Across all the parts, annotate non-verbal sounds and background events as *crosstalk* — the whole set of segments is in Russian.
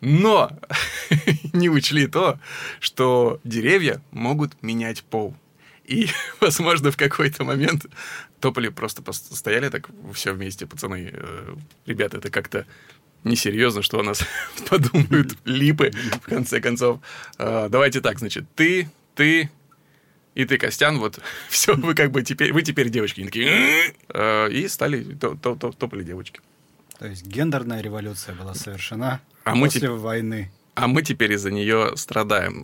Но *laughs* не учли то, что деревья могут менять пол. И, *laughs* возможно, в какой-то момент Тополи просто стояли так все вместе, пацаны. Э, ребята, это как-то несерьезно, что о нас *laughs* подумают липы, в конце концов. А, давайте так, значит, ты, ты и ты, Костян, вот все, вы как бы теперь, вы теперь девочки. такие, а, и стали тополи девочки. То есть гендерная революция была совершена а после мы войны. А мы теперь из-за нее страдаем.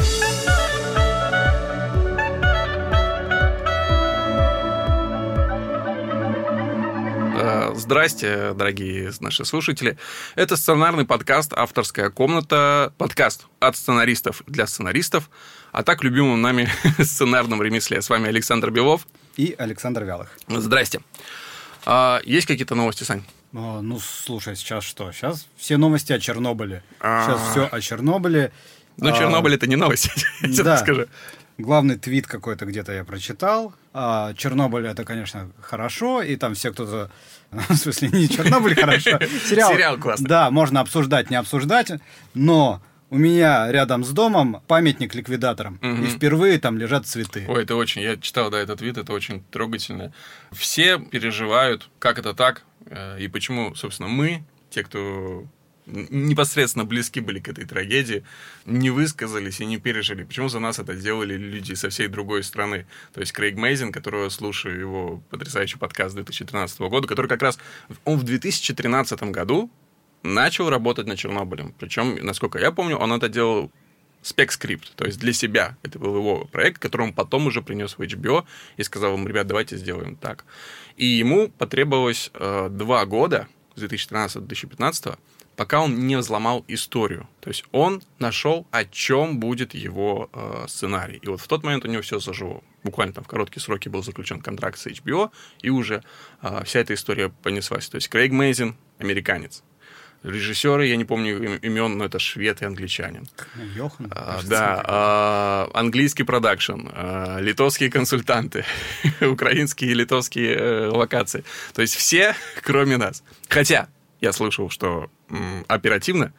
Здрасте, дорогие наши слушатели. Это сценарный подкаст «Авторская комната». Подкаст от сценаристов для сценаристов, а так любимым нами *laughs* сценарном ремесле. С вами Александр Белов. И Александр Вялых. Здрасте. А, есть какие-то новости, Сань? А, ну, слушай, сейчас что? Сейчас все новости о Чернобыле. Сейчас а. все о Чернобыле. Ну, Чернобыль это не новость, *laughs* я скажу. Главный твит какой-то где-то я прочитал. А, Чернобыль это, конечно, хорошо, и там все кто-то *laughs* В смысле, не Чернобыль хорошо. *laughs* Сериал, Сериал классный. Да, можно обсуждать, не обсуждать, но у меня рядом с домом памятник ликвидаторам. Угу. И впервые там лежат цветы. Ой, это очень... Я читал, да, этот вид, это очень трогательно. Все переживают, как это так, э, и почему, собственно, мы, те, кто непосредственно близки были к этой трагедии, не высказались и не пережили. Почему за нас это делали люди со всей другой страны? То есть Крейг Мейзин, которого слушаю, его потрясающий подкаст 2013 года, который как раз он в 2013 году начал работать над Чернобылем. Причем, насколько я помню, он это делал спек-скрипт, то есть для себя. Это был его проект, который он потом уже принес в HBO и сказал им, ребят, давайте сделаем так. И ему потребовалось э, два года, с 2013 до 2015 пока он не взломал историю. То есть он нашел, о чем будет его э, сценарий. И вот в тот момент у него все зажило. Буквально там в короткие сроки был заключен контракт с HBO, и уже э, вся эта история понеслась. То есть Крейг Мейзин, американец. Режиссеры, я не помню имен, но это швед и англичанин. Йохан? А, да, а, английский продакшн, а, литовские консультанты, *laughs* украинские и литовские э, локации. То есть все, кроме нас. Хотя я слышал, что оперативно,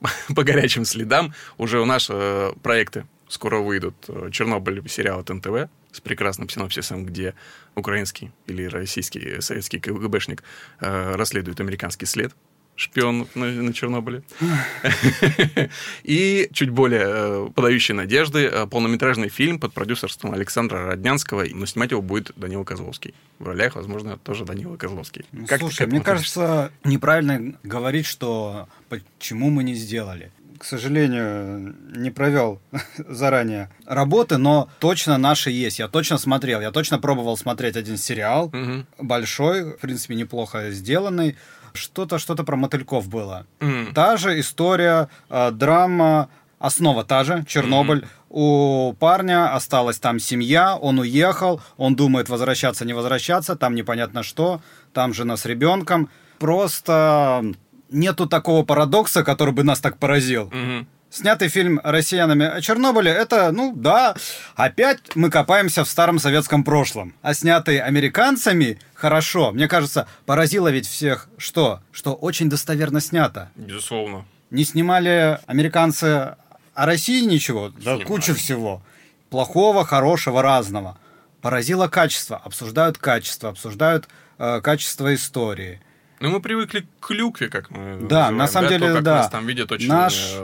*laughs* по горячим следам, уже у нас э, проекты скоро выйдут. Э, Чернобыль сериал от НТВ с прекрасным синопсисом, где украинский или российский советский КГБшник э, расследует американский след шпион на, на Чернобыле. *laughs* И чуть более э, подающий надежды э, полнометражный фильм под продюсерством Александра Роднянского, но снимать его будет Данила Козловский. В ролях, возможно, тоже Данила Козловский. Ну, как слушай, мне кажется, неправильно говорить, что почему мы не сделали к сожалению, не провел *laughs* заранее работы, но точно наши есть. Я точно смотрел, я точно пробовал смотреть один сериал, угу. большой, в принципе, неплохо сделанный что-то что-то про мотыльков было. Mm. Та же история, э, драма, основа та же, Чернобыль. Mm-hmm. У парня осталась там семья, он уехал, он думает возвращаться, не возвращаться, там непонятно что, там жена с ребенком. Просто нету такого парадокса, который бы нас так поразил. Mm-hmm снятый фильм россиянами о Чернобыле, это, ну да, опять мы копаемся в старом советском прошлом. А снятый американцами хорошо. Мне кажется, поразило ведь всех что? Что очень достоверно снято. Безусловно. Не снимали американцы о России ничего? Да куча всего. Плохого, хорошего, разного. Поразило качество. Обсуждают качество, обсуждают э, качество истории. Ну, мы привыкли к клюкве, как мы Да, называем, на самом да, деле, то, да. Нас там видят очень Наш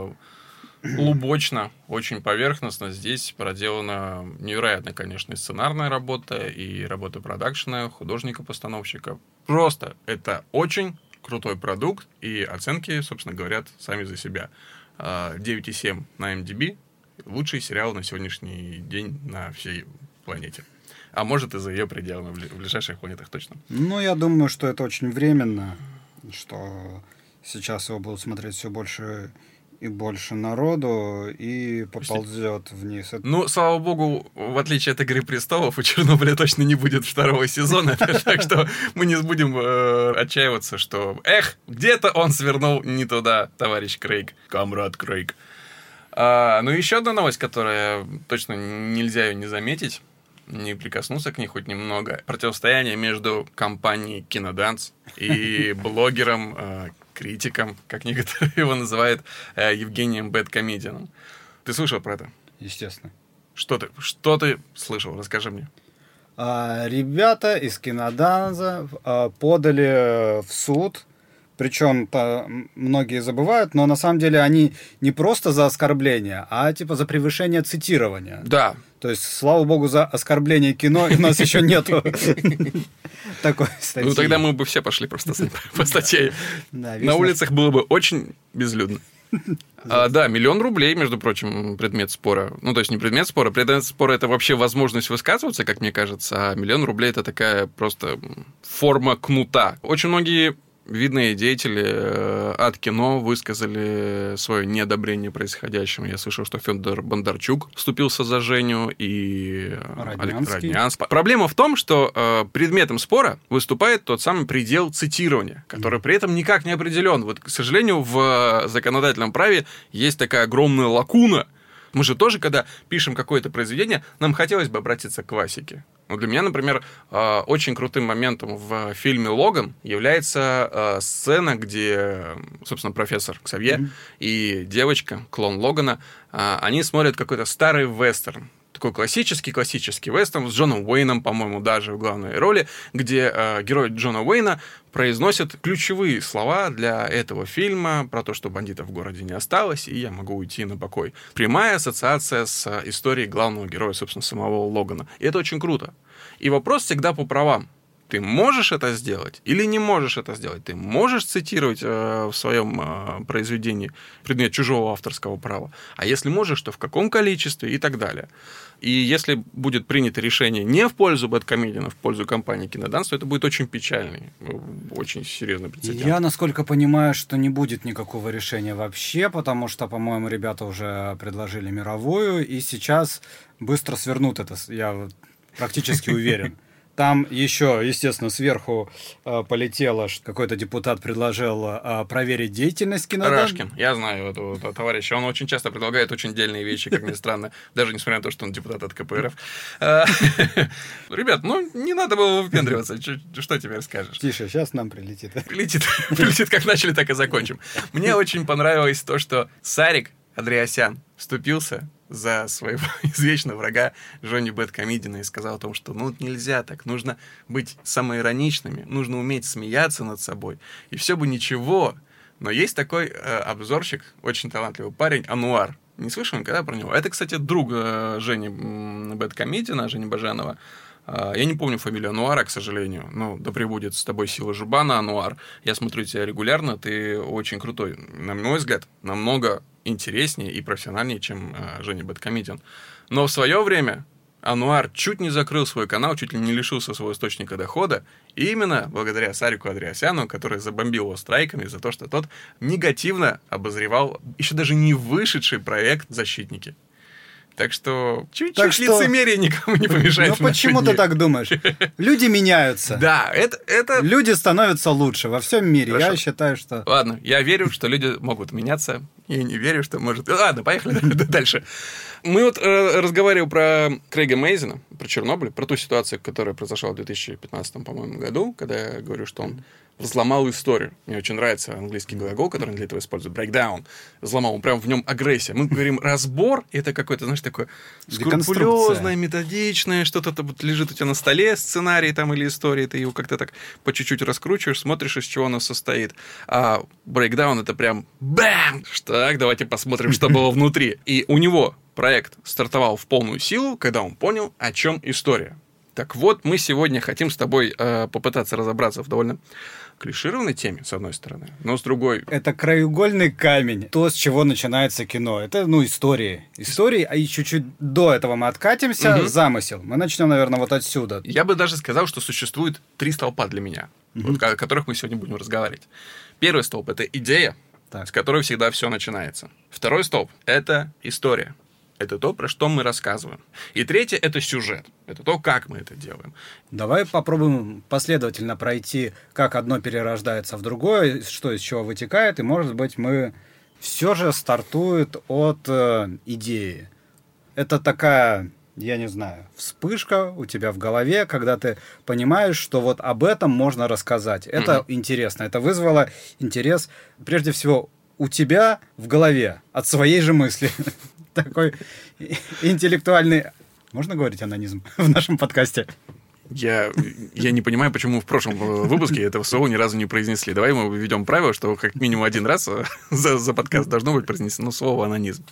глубочно, очень поверхностно. Здесь проделана невероятная, конечно, сценарная работа, и работа продакшена, художника-постановщика. Просто это очень крутой продукт, и оценки, собственно, говорят сами за себя. 9,7 а, на MDB – лучший сериал на сегодняшний день на всей планете. А может, и за ее пределами в ближайших планетах точно. Ну, я думаю, что это очень временно, что сейчас его будут смотреть все больше и больше народу, и поползет вниз. Ну, слава богу, в отличие от «Игры престолов», у Чернобыля точно не будет второго сезона, *laughs* так что мы не будем э, отчаиваться, что «Эх, где-то он свернул не туда, товарищ Крейг, комрад Крейг». А, ну, еще одна новость, которая точно нельзя ее не заметить. Не прикоснуться к ней хоть немного. Противостояние между компанией Киноданс и *laughs* блогером, э, критиком, как некоторые его называют, э, Евгением Бэткомедианом. Ты слышал про это? Естественно. Что ты, что ты слышал? Расскажи мне. А, ребята из Киноданза а, подали в суд причем многие забывают, но на самом деле они не просто за оскорбление, а типа за превышение цитирования. Да. То есть, слава богу, за оскорбление кино у нас еще нету *laughs* такой статьи. Ну, тогда мы бы все пошли просто *laughs* по статье. На улицах было бы очень безлюдно. *laughs* А, да, миллион рублей, между прочим, предмет спора. Ну, то есть не предмет спора, предмет спора это вообще возможность высказываться, как мне кажется, а миллион рублей это такая просто форма кнута. Очень многие видные деятели э, от кино высказали свое неодобрение происходящему. Я слышал, что Федор Бондарчук вступился за Женю и Роднянский. Роднянский. Проблема в том, что э, предметом спора выступает тот самый предел цитирования, который при этом никак не определен. Вот, к сожалению, в законодательном праве есть такая огромная лакуна. Мы же тоже, когда пишем какое-то произведение, нам хотелось бы обратиться к классике. Ну, для меня, например, э, очень крутым моментом в фильме «Логан» является э, сцена, где, собственно, профессор Ксавье mm-hmm. и девочка, клон Логана, э, они смотрят какой-то старый вестерн такой классический-классический вестерн с Джоном Уэйном, по-моему, даже в главной роли, где э, герой Джона Уэйна произносит ключевые слова для этого фильма про то, что бандитов в городе не осталось, и я могу уйти на покой. Прямая ассоциация с историей главного героя, собственно, самого Логана. И это очень круто. И вопрос всегда по правам. Ты можешь это сделать или не можешь это сделать? Ты можешь цитировать э, в своем э, произведении предмет чужого авторского права? А если можешь, то в каком количестве и так далее? И если будет принято решение не в пользу Бэткомедиана, в пользу компании Киноданс, то это будет очень печальный, очень серьезный прецедент. Я, насколько понимаю, что не будет никакого решения вообще, потому что, по-моему, ребята уже предложили мировую, и сейчас быстро свернут это, я практически уверен. *laughs* Там еще, естественно, сверху э, полетело, что какой-то депутат предложил э, проверить деятельность кинодан. Рашкин, я знаю этого, этого товарища. Он очень часто предлагает очень дельные вещи, как ни странно, *laughs* даже несмотря на то, что он депутат от КПРФ. Э, *laughs* ребят, ну не надо было выпендриваться. Что теперь скажешь? Тише, сейчас нам прилетит. *laughs* Прилетит, прилетит, как начали, так и закончим. Мне очень понравилось то, что Сарик Андреасян вступился за своего *laughs* извечного врага Джонни Бэткомедина и сказал о том, что ну нельзя так, нужно быть самоироничными, нужно уметь смеяться над собой, и все бы ничего. Но есть такой э, обзорщик, очень талантливый парень, Ануар. Не слышал никогда про него. Это, кстати, друг э, Жени Бэткомедина, Жени Бажанова. Э, я не помню фамилию Ануара, к сожалению. Ну, да пребудет с тобой сила Жубана, Ануар. Я смотрю тебя регулярно, ты очень крутой. На мой взгляд, намного интереснее и профессиональнее, чем э, Женя Бэткомедиан. Но в свое время Ануар чуть не закрыл свой канал, чуть ли не лишился своего источника дохода, и именно благодаря Сарику Андреасяну, который забомбил его страйками за то, что тот негативно обозревал еще даже не вышедший проект «Защитники». Так что чуть-чуть так что... лицемерие никому не помешает. Ну почему ты так думаешь? Люди меняются. Да, это, это... Люди становятся лучше во всем мире. Хорошо. Я считаю, что... Ладно, я верю, что люди могут меняться. Я не верю, что может... Ладно, поехали *laughs* дальше. Мы вот э, разговаривали про Крейга Мейзена, про Чернобыль, про ту ситуацию, которая произошла в 2015, по-моему, году, когда я говорю, что он взломал историю. Мне очень нравится английский глагол, который для этого используют. Breakdown. Взломал. Он прям в нем агрессия. Мы говорим разбор, и это какой-то, знаешь, такое скрупулезное, методичное, что-то вот лежит у тебя на столе, сценарий там или история, ты его как-то так по чуть-чуть раскручиваешь, смотришь, из чего оно состоит. А breakdown это прям бэм! Так, давайте посмотрим, что было внутри. И у него проект стартовал в полную силу, когда он понял, о чем история. Так вот, мы сегодня хотим с тобой э, попытаться разобраться в довольно клишированной теме, с одной стороны, но с другой... Это краеугольный камень, то, с чего начинается кино. Это, ну, истории. Истории, а и чуть-чуть до этого мы откатимся, угу. замысел. Мы начнем, наверное, вот отсюда. Я бы даже сказал, что существует три столпа для меня, угу. вот, о которых мы сегодня будем разговаривать. Первый столб — это идея, так. с которой всегда все начинается. Второй столб — это история. Это то, про что мы рассказываем. И третье — это сюжет. Это то, как мы это делаем. Давай попробуем последовательно пройти, как одно перерождается в другое, что из чего вытекает, и, может быть, мы все же стартует от э, идеи. Это такая я не знаю, вспышка у тебя в голове, когда ты понимаешь, что вот об этом можно рассказать. Это mm-hmm. интересно. Это вызвало интерес, прежде всего, у тебя в голове от своей же мысли. Такой интеллектуальный... Можно говорить анонизм в нашем подкасте? Я, я не понимаю, почему в прошлом выпуске этого слова ни разу не произнесли. Давай мы введем правило, что как минимум один раз за, за подкаст должно быть произнесено слово анонизм.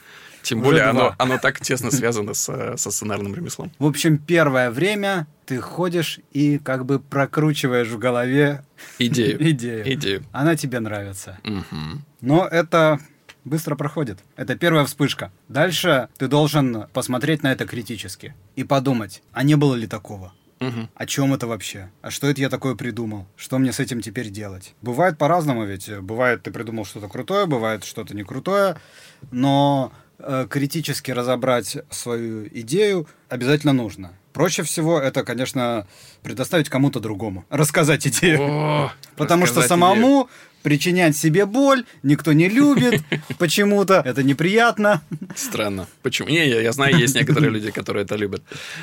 Тем более оно, оно так тесно связано с, со сценарным ремеслом. В общем, первое время ты ходишь и как бы прокручиваешь в голове идею. *laughs* идею. идею. Она тебе нравится. Угу. Но это быстро проходит. Это первая вспышка. Дальше ты должен посмотреть на это критически и подумать, а не было ли такого? Угу. О чем это вообще? А что это я такое придумал? Что мне с этим теперь делать? Бывает по-разному ведь. Бывает, ты придумал что-то крутое, бывает что-то не крутое, но Э, критически разобрать свою идею обязательно нужно. Проще всего это, конечно, предоставить кому-то другому, рассказать идею. О, Потому что самому идею. Причинять себе боль никто не любит *laughs* почему-то, это неприятно. Странно. Почему? Не, я, я знаю, есть некоторые люди, которые это любят,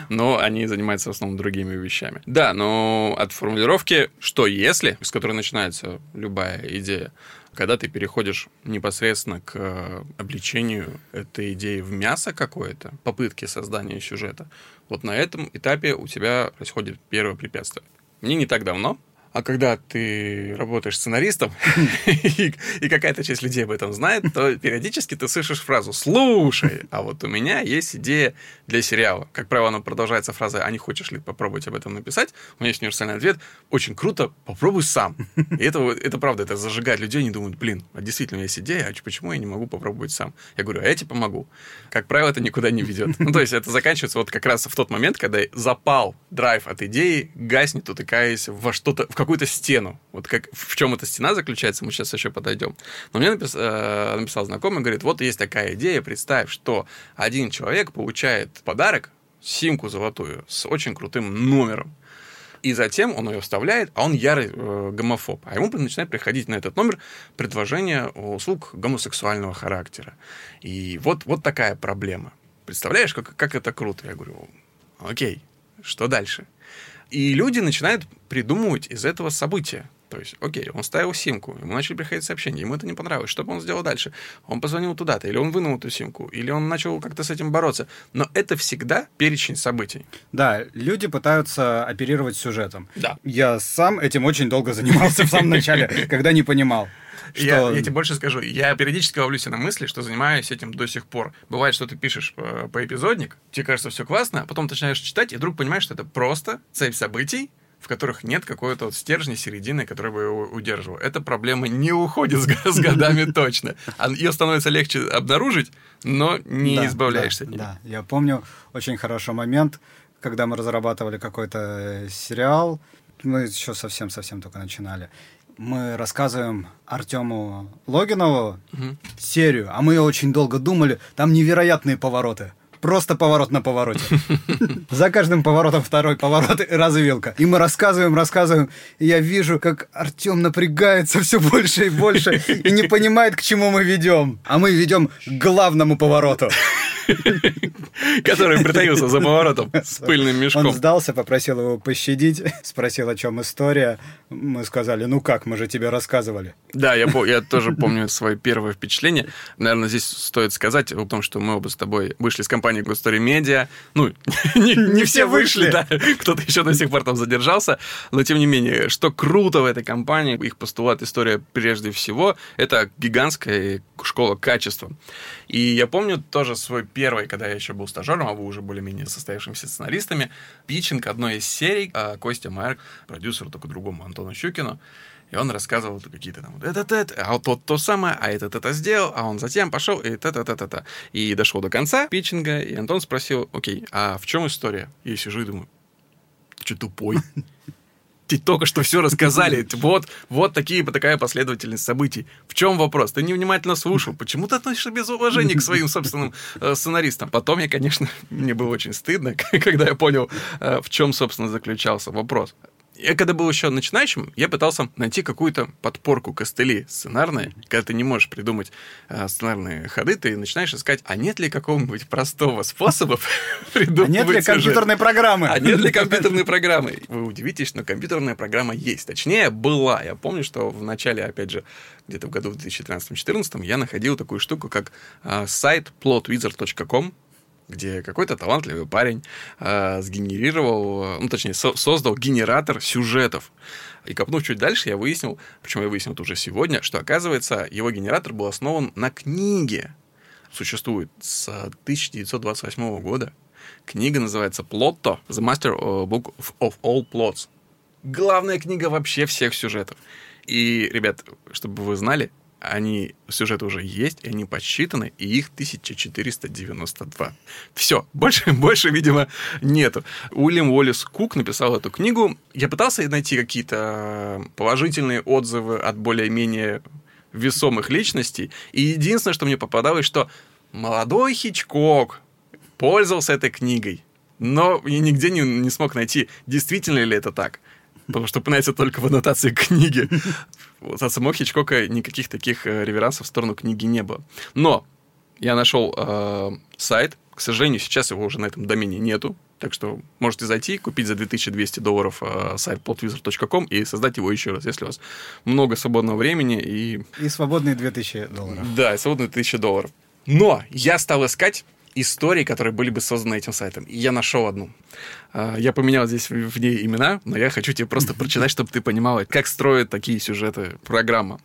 но они занимаются в основном другими вещами. Да, но от формулировки «что если», с которой начинается любая идея, когда ты переходишь непосредственно к э, обличению этой идеи в мясо какое-то, попытки создания сюжета, вот на этом этапе у тебя происходит первое препятствие. Мне не так давно а когда ты работаешь сценаристом, *laughs* и, какая-то часть людей об этом знает, то периодически ты слышишь фразу «Слушай, а вот у меня есть идея для сериала». Как правило, она продолжается фразой «А не хочешь ли попробовать об этом написать?» У меня есть универсальный ответ «Очень круто, попробуй сам». И это, это правда, это зажигает людей, они думают «Блин, а действительно есть идея, а почему я не могу попробовать сам?» Я говорю «А я тебе помогу». Как правило, это никуда не ведет. Ну, то есть это заканчивается вот как раз в тот момент, когда запал, драйв от идеи гаснет, утыкаясь во что-то, в какую-то стену. Вот как в чем эта стена заключается, мы сейчас еще подойдем. Но мне напис, э, написал знакомый, говорит, вот есть такая идея, представь, что один человек получает подарок, симку золотую, с очень крутым номером. И затем он ее вставляет, а он ярый э, гомофоб. А ему начинает приходить на этот номер предложение услуг гомосексуального характера. И вот, вот такая проблема. Представляешь, как, как это круто? Я говорю, окей, что дальше? И люди начинают придумывать из этого события. То есть, окей, он ставил симку, ему начали приходить сообщения, ему это не понравилось. Что бы он сделал дальше? Он позвонил туда-то, или он вынул эту симку, или он начал как-то с этим бороться. Но это всегда перечень событий. Да, люди пытаются оперировать сюжетом. Да. Я сам этим очень долго занимался в самом начале, *laughs* когда не понимал. Что... Я, я тебе больше скажу. Я периодически ловлюсь на мысли, что занимаюсь этим до сих пор. Бывает, что ты пишешь по, э, по эпизодник, тебе кажется все классно, а потом начинаешь читать, и вдруг понимаешь, что это просто цепь событий, в которых нет какой-то вот стержня, середины, который бы его удерживал. Эта проблема не уходит с, годами *laughs* точно. Ее становится легче обнаружить, но не избавляешься от нее. Да, я помню очень хороший момент, когда мы разрабатывали какой-то э, сериал, мы еще совсем-совсем только начинали мы рассказываем Артему Логинову угу. серию, а мы очень долго думали, там невероятные повороты. Просто поворот на повороте. За каждым поворотом второй поворот и развилка. И мы рассказываем, рассказываем. И я вижу, как Артем напрягается все больше и больше и не понимает, к чему мы ведем. А мы ведем к главному повороту. *laughs* Который притаился за поворотом с пыльным мешком. Он сдался, попросил его пощадить, *laughs* спросил, о чем история. Мы сказали, ну как, мы же тебе рассказывали. Да, я, я *laughs* тоже помню свое первое впечатление. Наверное, здесь стоит сказать о том, что мы оба с тобой вышли с компании Story Media. Ну, не, не все вышли, да. Кто-то еще до сих пор там задержался. Но, тем не менее, что круто в этой компании, их постулат история прежде всего, это гигантская школа качества. И я помню тоже свой первый, когда я еще был стажером, а вы уже более-менее состоявшимися сценаристами, питчинг одной из серий а Костя Майер, продюсер только другому Антону Щукину, и он рассказывал какие-то там, этот, это, а тот то самое, а этот это сделал, а он затем пошел, и та та та та та И дошел до конца питчинга, и Антон спросил, окей, а в чем история? И я сижу и думаю, ты что, тупой? Ты только что все рассказали. *laughs* Вот, вот такие, такая последовательность событий. В чем вопрос? Ты невнимательно слушал. Почему ты относишься без уважения к своим собственным э, сценаристам? Потом я, конечно, *laughs* мне было очень стыдно, *laughs* когда я понял, э, в чем, собственно, заключался вопрос. Я когда был еще начинающим, я пытался найти какую-то подпорку костыли сценарные. Когда ты не можешь придумать э, сценарные ходы, ты начинаешь искать, а нет ли какого-нибудь простого способа *laughs* придумать А нет ли компьютерной программы? А нет ли *laughs* компьютерной программы? Вы удивитесь, но компьютерная программа есть. Точнее, была. Я помню, что в начале, опять же, где-то в году в 2013-2014 я находил такую штуку, как э, сайт plotwizard.com, где какой-то талантливый парень э, сгенерировал, ну, точнее, со- создал генератор сюжетов. И копнув чуть дальше, я выяснил, причем я выяснил это уже сегодня, что, оказывается, его генератор был основан на книге. Существует с 1928 года. Книга называется «Плотто. The Master Book of All Plots». Главная книга вообще всех сюжетов. И, ребят, чтобы вы знали, они, сюжеты уже есть, и они подсчитаны, и их 1492. Все, больше, *laughs* больше, видимо, нету. Уильям Уоллес Кук написал эту книгу. Я пытался найти какие-то положительные отзывы от более-менее весомых личностей, и единственное, что мне попадалось, что молодой Хичкок пользовался этой книгой, но я нигде не, не смог найти, действительно ли это так. Потому что упоминается только в аннотации книги. От самого Хичкока никаких таких э, реверансов в сторону книги не было. Но я нашел э, сайт. К сожалению, сейчас его уже на этом домене нету. Так что можете зайти, купить за 2200 долларов э, сайт plotwizard.com и создать его еще раз, если у вас много свободного времени и И свободные 2000 долларов. да, и свободные 1000 долларов. Но я стал искать истории, которые были бы созданы этим сайтом. И я нашел одну. А, Я поменял здесь в в ней имена, но я хочу тебе просто *laughs* прочитать, чтобы ты понимала, как строят такие сюжеты программа.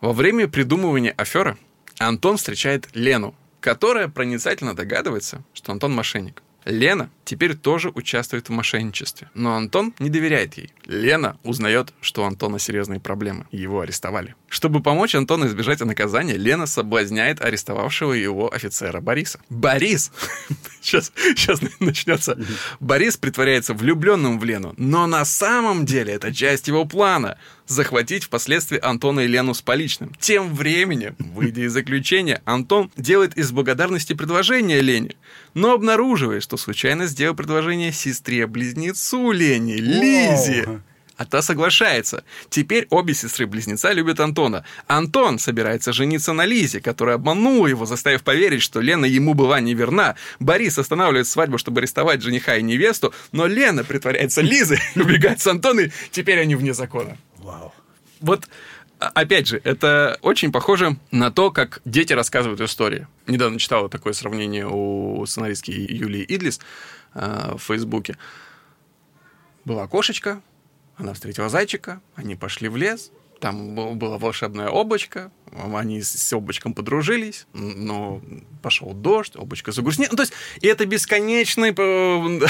Во время придумывания аферы Антон встречает Лену, которая проницательно догадывается, что Антон мошенник. Лена теперь тоже участвует в мошенничестве, но Антон не доверяет ей. Лена узнает, что у Антона серьезные проблемы, его арестовали. Чтобы помочь Антону избежать наказания, Лена соблазняет арестовавшего его офицера Бориса. Борис! *laughs* Сейчас, сейчас начнется. Борис притворяется влюбленным в Лену, но на самом деле это часть его плана захватить впоследствии Антона и Лену с поличным. Тем временем, выйдя из заключения, Антон делает из благодарности предложение Лене, но обнаруживает, что случайно сделал предложение сестре-близнецу Лене, Лизе. А та соглашается. Теперь обе сестры-близнеца любят Антона. Антон собирается жениться на Лизе, которая обманула его, заставив поверить, что Лена ему была неверна. Борис останавливает свадьбу, чтобы арестовать жениха и невесту, но Лена притворяется Лизой, *laughs* убегает с Антоной, теперь они вне закона. Вау. Вот, а- опять же, это очень похоже на то, как дети рассказывают истории. Недавно читал такое сравнение у сценаристки Юлии Идлис э, в Фейсбуке. Была кошечка, она встретила зайчика, они пошли в лес, там был- было волшебное облачко, они с облачком подружились, но пошел дождь, облачко загрустнело. Ну, то есть, и это бесконечный э,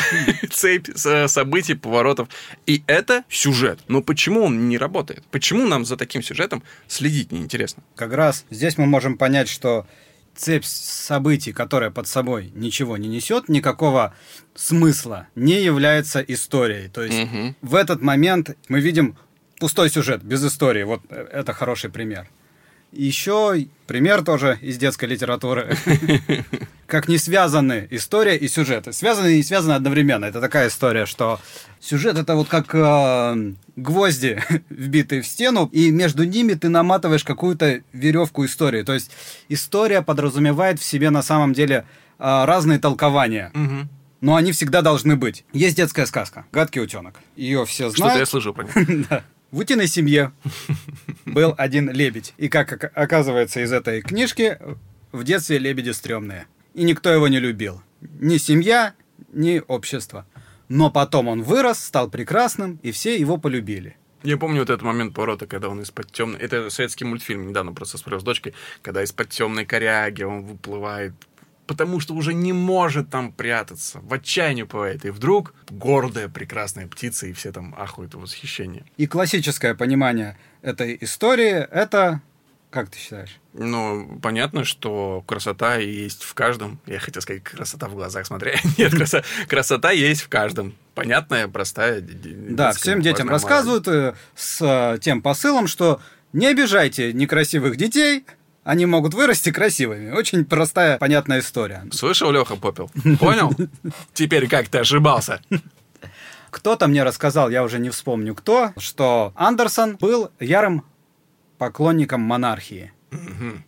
*laughs* цепь событий, поворотов. И это сюжет. Но почему он не работает? Почему нам за таким сюжетом следить неинтересно? Как раз здесь мы можем понять, что цепь событий, которая под собой ничего не несет, никакого смысла, не является историей. То есть Мгм. в этот момент мы видим пустой сюжет, без истории. Вот э, это хороший пример. Еще пример тоже из детской литературы. *laughs* Как не связаны история и сюжет. Связаны и не связаны одновременно. Это такая история, что сюжет это вот как э, гвозди, *laughs* вбитые в стену, и между ними ты наматываешь какую-то веревку истории. То есть история подразумевает в себе на самом деле э, разные толкования. Но они всегда должны быть. Есть детская сказка «Гадкий утенок». Ее все Что-то я знают. слышал про. *laughs* Да. В утиной семье был один лебедь. И как ока- оказывается из этой книжки, в детстве лебеди стрёмные. И никто его не любил. Ни семья, ни общество. Но потом он вырос, стал прекрасным, и все его полюбили. Я помню вот этот момент поворота, когда он из-под темной... Это советский мультфильм, недавно просто смотрел с дочкой, когда из-под темной коряги он выплывает, потому что уже не может там прятаться, в отчаянии уплывает. И вдруг гордая, прекрасная птица, и все там ахуют в восхищении. И классическое понимание этой истории — это... Как ты считаешь? Ну, понятно, что красота есть в каждом. Я хотел сказать, красота в глазах, смотря. *laughs* Нет, краса- красота есть в каждом. Понятная, простая. Да, всем детям важная рассказывают э, с э, тем посылом, что не обижайте некрасивых детей, они могут вырасти красивыми. Очень простая, понятная история. Слышал, Леха Попел? Понял? *laughs* Теперь как ты ошибался? Кто-то мне рассказал, я уже не вспомню кто, что Андерсон был ярым поклонником монархии.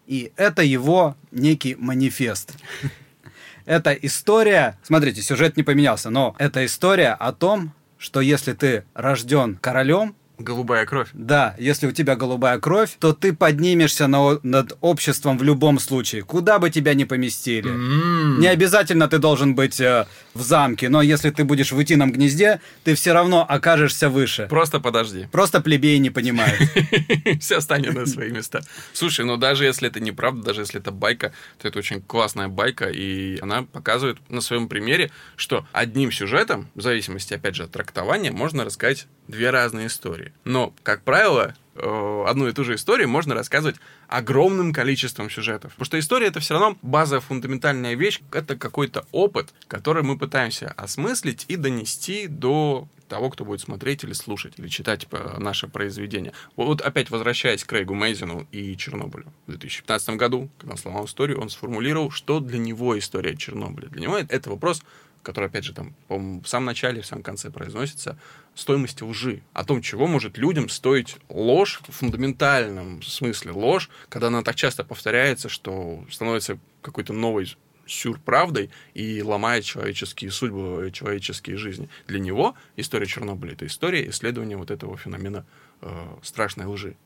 И это его некий манифест. *laughs* Это история, смотрите, сюжет не поменялся, но это история о том, что если ты рожден королем, Голубая кровь. да, если у тебя голубая кровь, то ты поднимешься на- над обществом в любом случае, куда бы тебя ни поместили. М. Не обязательно ты должен быть э, в замке, но если ты будешь в утином гнезде, ты все равно окажешься выше. Просто подожди. Просто плебеи не понимают. *laughs* Все станет на свои места. Слушай, ну даже если это неправда, даже если это байка, то это очень классная байка, и она показывает на своем примере, что одним сюжетом, в зависимости, опять же, от трактования, можно рассказать две разные истории. Но, как правило, э, одну и ту же историю можно рассказывать огромным количеством сюжетов. Потому что история это все равно базовая фундаментальная вещь, это какой-то опыт, который мы пытаемся осмыслить и донести до того, кто будет смотреть или слушать, или читать э, наше произведение. Вот опять возвращаясь к Крейгу Мейзину и Чернобылю. В 2015 году, когда он сломал историю, он сформулировал, что для него история Чернобыля. Для него это вопрос который, опять же, там, по-моему, в самом начале, в самом конце произносится, стоимости лжи. О том, чего может людям стоить ложь в фундаментальном смысле. Ложь, когда она так часто повторяется, что становится какой-то новой сюрправдой и ломает человеческие судьбы, человеческие жизни. Для него история Чернобыля — это история исследования вот этого феномена э, страшной лжи.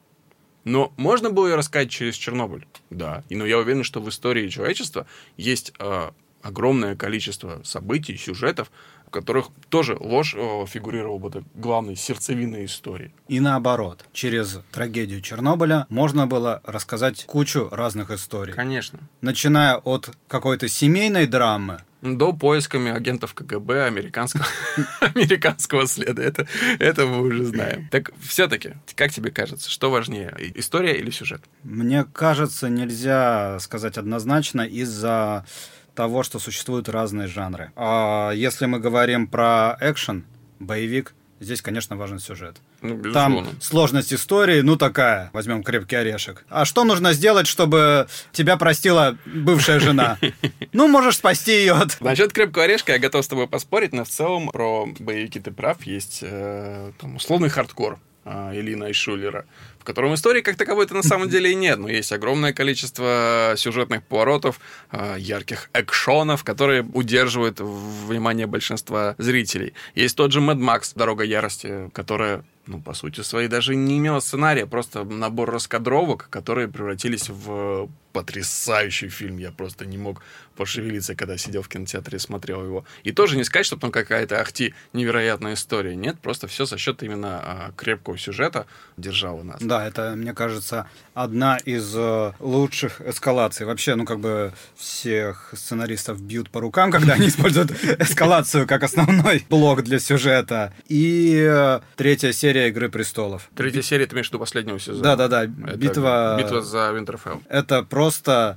Но можно было ее рассказать через Чернобыль? Да. И, но я уверен, что в истории человечества есть э, огромное количество событий, сюжетов, в которых тоже ложь фигурировала бы так главной сердцевиной истории. И наоборот, через трагедию Чернобыля можно было рассказать кучу разных историй. Конечно. Начиная от какой-то семейной драмы, До поисками агентов КГБ американского, *laughs* американского следа. Это, это мы уже знаем. Так все-таки, как тебе кажется, что важнее, история или сюжет? Мне кажется, нельзя сказать однозначно из-за того, что существуют разные жанры. А если мы говорим про экшен, боевик, здесь, конечно, важен сюжет. Ну, безусловно. Там сложность истории, ну такая, возьмем крепкий орешек. А что нужно сделать, чтобы тебя простила бывшая жена? *laughs* Ну, можешь спасти ее от... Насчет крепкого орешка я готов с тобой поспорить, но в целом про боевики ты прав. Есть э, там, условный хардкор э, Ильина Айшулера, в котором истории как таковой-то на самом деле и нет, но есть огромное количество сюжетных поворотов, э, ярких экшонов, которые удерживают внимание большинства зрителей. Есть тот же Mad Max «Дорога ярости», которая ну, по сути своей, даже не имела сценария, просто набор раскадровок, которые превратились в потрясающий фильм. Я просто не мог пошевелиться, когда сидел в кинотеатре и смотрел его. И тоже не сказать, что там какая-то ахти невероятная история. Нет, просто все за счет именно а, крепкого сюжета держало нас. Да, это, мне кажется, одна из э, лучших эскалаций. Вообще, ну, как бы всех сценаристов бьют по рукам, когда они используют *laughs* эскалацию как основной блок для сюжета. И э, третья серия «Игры престолов». Третья серия, ты имеешь в виду последнего сезона? Да-да-да, битва... Битва за Винтерфелл. Это просто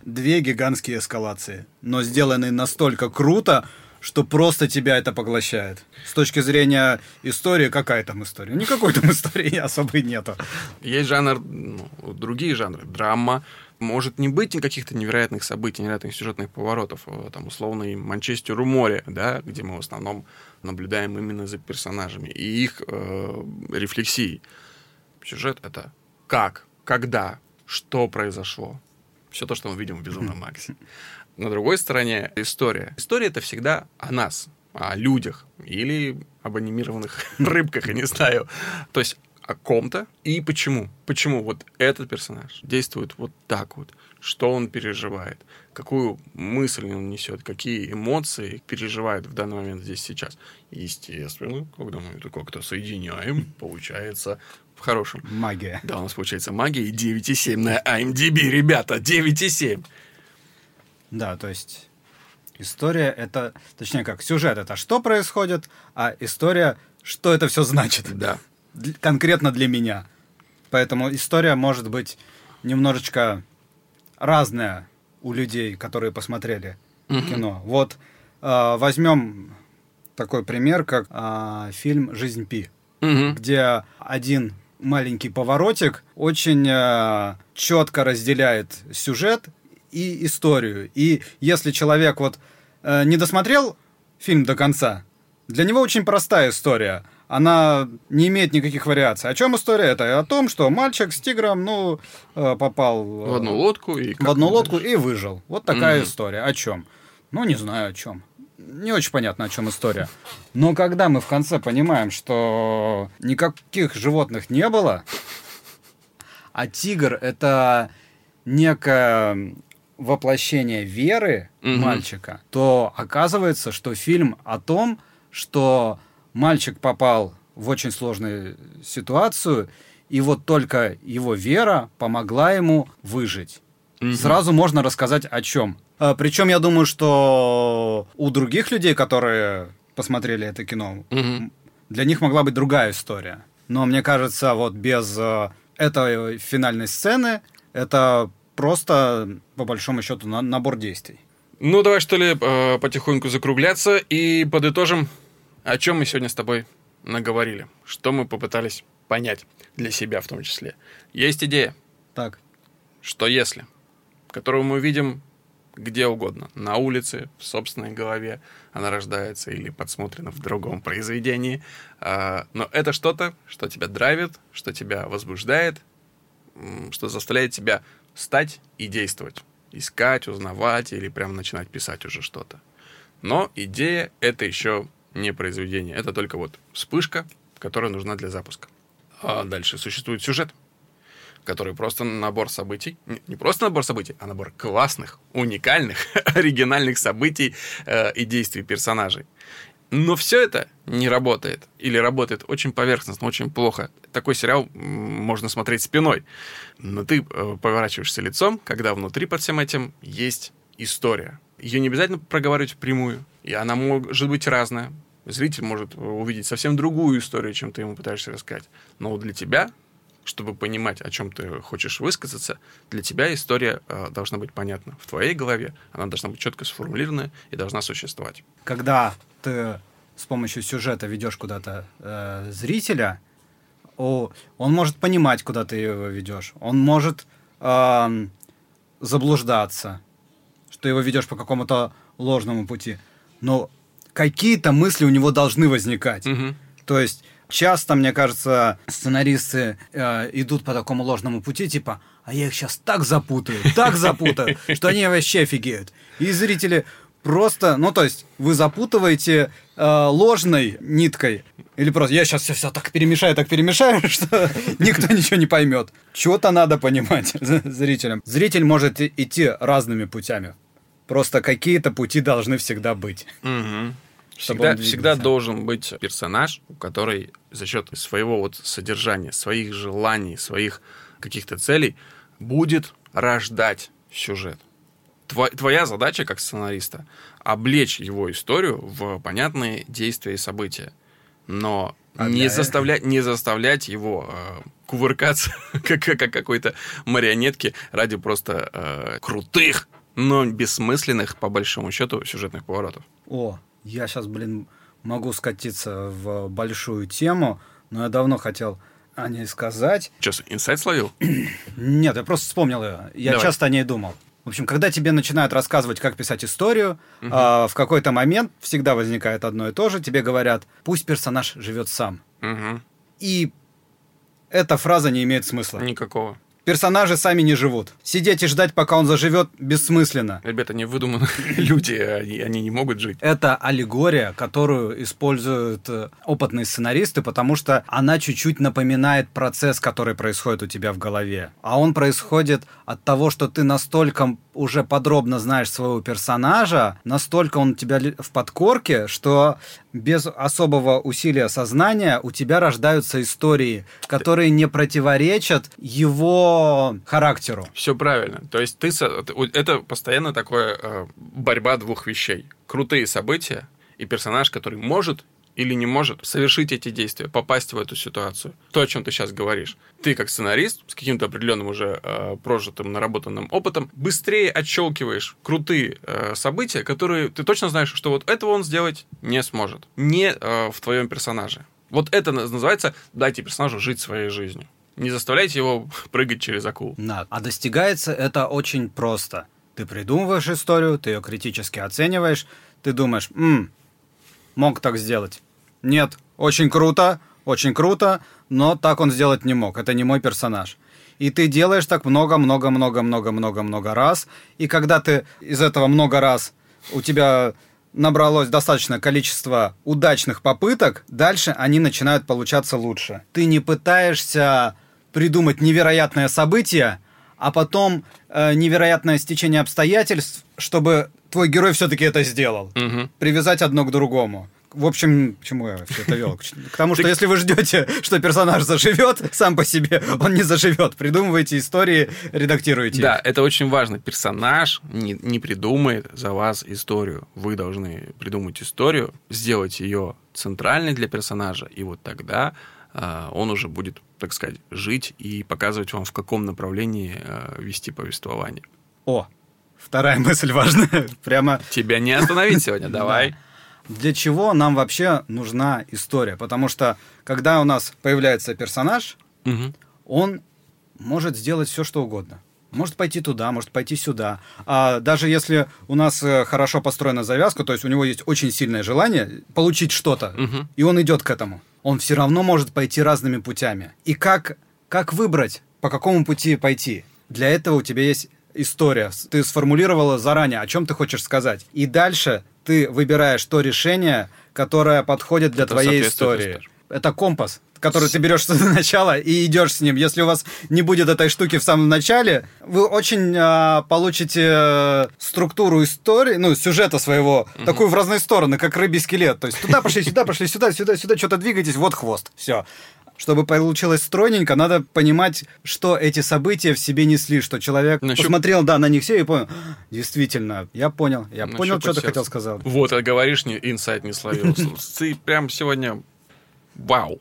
две гигантские эскалации, но сделанные настолько круто, что просто тебя это поглощает. С точки зрения истории, какая там история? Никакой там истории *laughs* особой нету. Есть жанр, ну, другие жанры. Драма. Может не быть каких-то невероятных событий, невероятных сюжетных поворотов. Э, Там условный Манчестер у моря, да, где мы в основном наблюдаем именно за персонажами и их э, рефлексией. Сюжет — это как, когда, что произошло. Все то, что мы видим в «Безумном *laughs* Максе». На другой стороне история. История — это всегда о нас, о людях или об анимированных *laughs* рыбках, я не знаю. То есть о ком-то и почему. Почему вот этот персонаж действует вот так вот, что он переживает, какую мысль он несет, какие эмоции переживает в данный момент здесь сейчас. Естественно, когда мы это как-то соединяем, получается в хорошем. Магия. Да, у нас получается магия и 9,7 на IMDb, ребята, 9,7. Да, то есть история это, точнее как, сюжет это что происходит, а история, что это все значит. Да. Конкретно для меня. Поэтому история может быть немножечко разная у людей, которые посмотрели Мгм. кино. Вот э, возьмем такой пример, как э, фильм «Жизнь Пи», Мгм. где один маленький поворотик очень четко разделяет сюжет и историю. И если человек вот э, не досмотрел фильм до конца, Для него очень простая история. Она не имеет никаких вариаций. О чем история? Это о том, что мальчик с тигром, ну, э, попал В одну лодку и... в одну лодку и выжил. Вот такая mm история. О чем? Ну, не знаю о чем. Не очень понятно, о чем история. Но когда мы в конце понимаем, что никаких животных не было, а тигр это некое воплощение веры угу. мальчика, то оказывается, что фильм о том, что мальчик попал в очень сложную ситуацию, и вот только его вера помогла ему выжить. Угу. Сразу можно рассказать о чем. А, причем я думаю, что у других людей, которые посмотрели это кино, угу. для них могла быть другая история. Но мне кажется, вот без э, этой финальной сцены это просто, по большому счету, на набор действий. Ну, давай, что ли, э, потихоньку закругляться и подытожим, о чем мы сегодня с тобой наговорили, что мы попытались понять для себя в том числе. Есть идея. Так. Что если, которую мы видим где угодно, на улице, в собственной голове, она рождается или подсмотрена в другом произведении, э, но это что-то, что тебя драйвит, что тебя возбуждает, что заставляет тебя стать и действовать. Искать, узнавать или прям начинать писать уже что-то. Но идея — это еще не произведение. Это только вот вспышка, которая нужна для запуска. А дальше существует сюжет, который просто набор событий. Не просто набор событий, а набор классных, уникальных, *laughs* оригинальных событий э, и действий персонажей. Но все это не работает. Или работает очень поверхностно, очень плохо. Такой сериал можно смотреть спиной. Но ты э, поворачиваешься лицом, когда внутри под всем этим есть история. Ее не обязательно проговаривать впрямую. И она может быть разная. Зритель может увидеть совсем другую историю, чем ты ему пытаешься рассказать. Но для тебя, чтобы понимать, о чем ты хочешь высказаться, для тебя история э, должна быть понятна. В твоей голове она должна быть четко сформулирована и должна существовать. Когда ты с помощью сюжета ведешь куда-то э, зрителя, о, он может понимать, куда ты его ведешь. Он может э, заблуждаться, что его ведешь по какому-то ложному пути. Но какие-то мысли у него должны возникать. Угу. То есть часто, мне кажется, сценаристы э, идут по такому ложному пути, типа, а я их сейчас так запутаю, так запутаю, что они вообще офигеют. И зрители просто, ну то есть вы запутываете э, ложной ниткой или просто я сейчас все, все так перемешаю, так перемешаю, *laughs* что никто ничего не поймет. Чего-то надо понимать *laughs* зрителям. Зритель может идти разными путями. Просто какие-то пути должны всегда быть. Угу. Всегда, всегда должен быть персонаж, который за счет своего вот содержания, своих желаний, своих каких-то целей будет рождать сюжет. Твоя задача как сценариста облечь его историю в понятные действия и события, но а не заставлять не заставлять его э, кувыркаться *laughs* как как какой-то марионетки ради просто э, крутых, но бессмысленных по большому счету сюжетных поворотов. О, я сейчас, блин, могу скатиться в большую тему, но я давно хотел о ней сказать. Сейчас, инсайт словил? *clears throat* Нет, я просто вспомнил ее. Я Давай. часто о ней думал. В общем, когда тебе начинают рассказывать, как писать историю, угу. э, в какой-то момент всегда возникает одно и то же. Тебе говорят, пусть персонаж живет сам. Угу. И эта фраза не имеет смысла. Никакого. Персонажи сами не живут. Сидеть и ждать, пока он заживет, бессмысленно. Ребята, не выдуманные *laughs* люди, они, они не могут жить. Это аллегория, которую используют э, опытные сценаристы, потому что она чуть-чуть напоминает процесс, который происходит у тебя в голове. А он происходит от того, что ты настолько уже подробно знаешь своего персонажа, настолько он у тебя в подкорке, что без особого усилия сознания у тебя рождаются истории, которые не противоречат его характеру. Все правильно. То есть ты это постоянно такое э, борьба двух вещей: крутые события и персонаж, который может или не может совершить эти действия, попасть в эту ситуацию. То, о чем ты сейчас говоришь. Ты, как сценарист, с каким-то определенным уже э, прожитым, наработанным опытом, быстрее отщелкиваешь крутые э, события, которые ты точно знаешь, что вот этого он сделать не сможет. Не э, в твоем персонаже. Вот это называется «дайте персонажу жить своей жизнью». Не заставляйте его *laughs* прыгать через акул. Да. А достигается это очень просто. Ты придумываешь историю, ты ее критически оцениваешь, ты думаешь, М, мог так сделать. Нет, очень круто, очень круто, но так он сделать не мог. Это не мой персонаж. И ты делаешь так много-много-много-много-много-много раз. И когда ты из этого много раз у тебя набралось достаточное количество удачных попыток, дальше они начинают получаться лучше. Ты не пытаешься придумать невероятное событие, а потом э, невероятное стечение обстоятельств, чтобы твой герой все-таки это сделал. Мгм. Привязать одно к другому. В общем, к чему я все это вел? К тому, что если вы ждете, что персонаж заживет сам по себе, он не заживет. Придумывайте истории, редактируйте. Да, это очень важно. Персонаж не, не придумает за вас историю. Вы должны придумать историю, сделать ее центральной для персонажа, и вот тогда он уже будет, так сказать, жить и показывать вам, в каком направлении а, вести повествование. О, вторая *laughs* мысль важная. Прямо Тебя не остановить сегодня, *laughs* давай. для чего нам вообще нужна история? Потому что когда у нас появляется персонаж, он может сделать все, что угодно. Может пойти туда, может пойти сюда. А даже если у нас э, хорошо построена завязка, то есть у него есть очень сильное желание получить что-то, Мгм. и он идет к этому, он все равно может пойти разными путями. И как, как выбрать, по какому пути пойти? Для этого у тебя есть история. Ты сформулировала заранее, о чем ты хочешь сказать. И дальше ты выбираешь то решение, которое подходит для Это твоей истории. истории. Это компас, который ты берешь *laughs* с начала и идешь с ним. Если у вас не будет этой штуки в самом начале, вы очень а, получите э, структуру истории, ну, сюжета своего, такую в разные стороны, как рыбий скелет. То есть туда пошли, *laughs* сюда пошли, сюда, сюда, сюда, что-то двигаетесь, вот хвост. Все. Чтобы получилось стройненько, надо понимать, что эти события в себе несли, что человек Нащуп- посмотрел, да, на них все и понял, «А, действительно, я понял, я понял, Нащупать что ты хотел сказать. Вот, а говоришь, не, инсайт не словил. *laughs* Ты прям сегодня... Вау.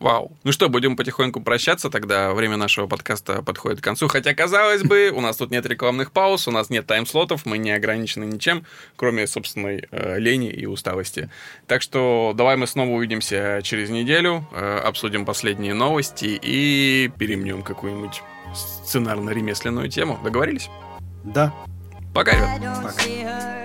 Вау. Ну что, будем потихоньку прощаться, тогда время нашего подкаста подходит к концу. Хотя, казалось бы, у нас тут нет рекламных пауз, у нас нет тайм-слотов, мы не ограничены ничем, кроме собственной э, лени и усталости. Так что давай мы снова увидимся через неделю, э, обсудим последние новости и перемнем какую-нибудь сценарно-ремесленную тему. Договорились? Да. Пока, ребят. Пока.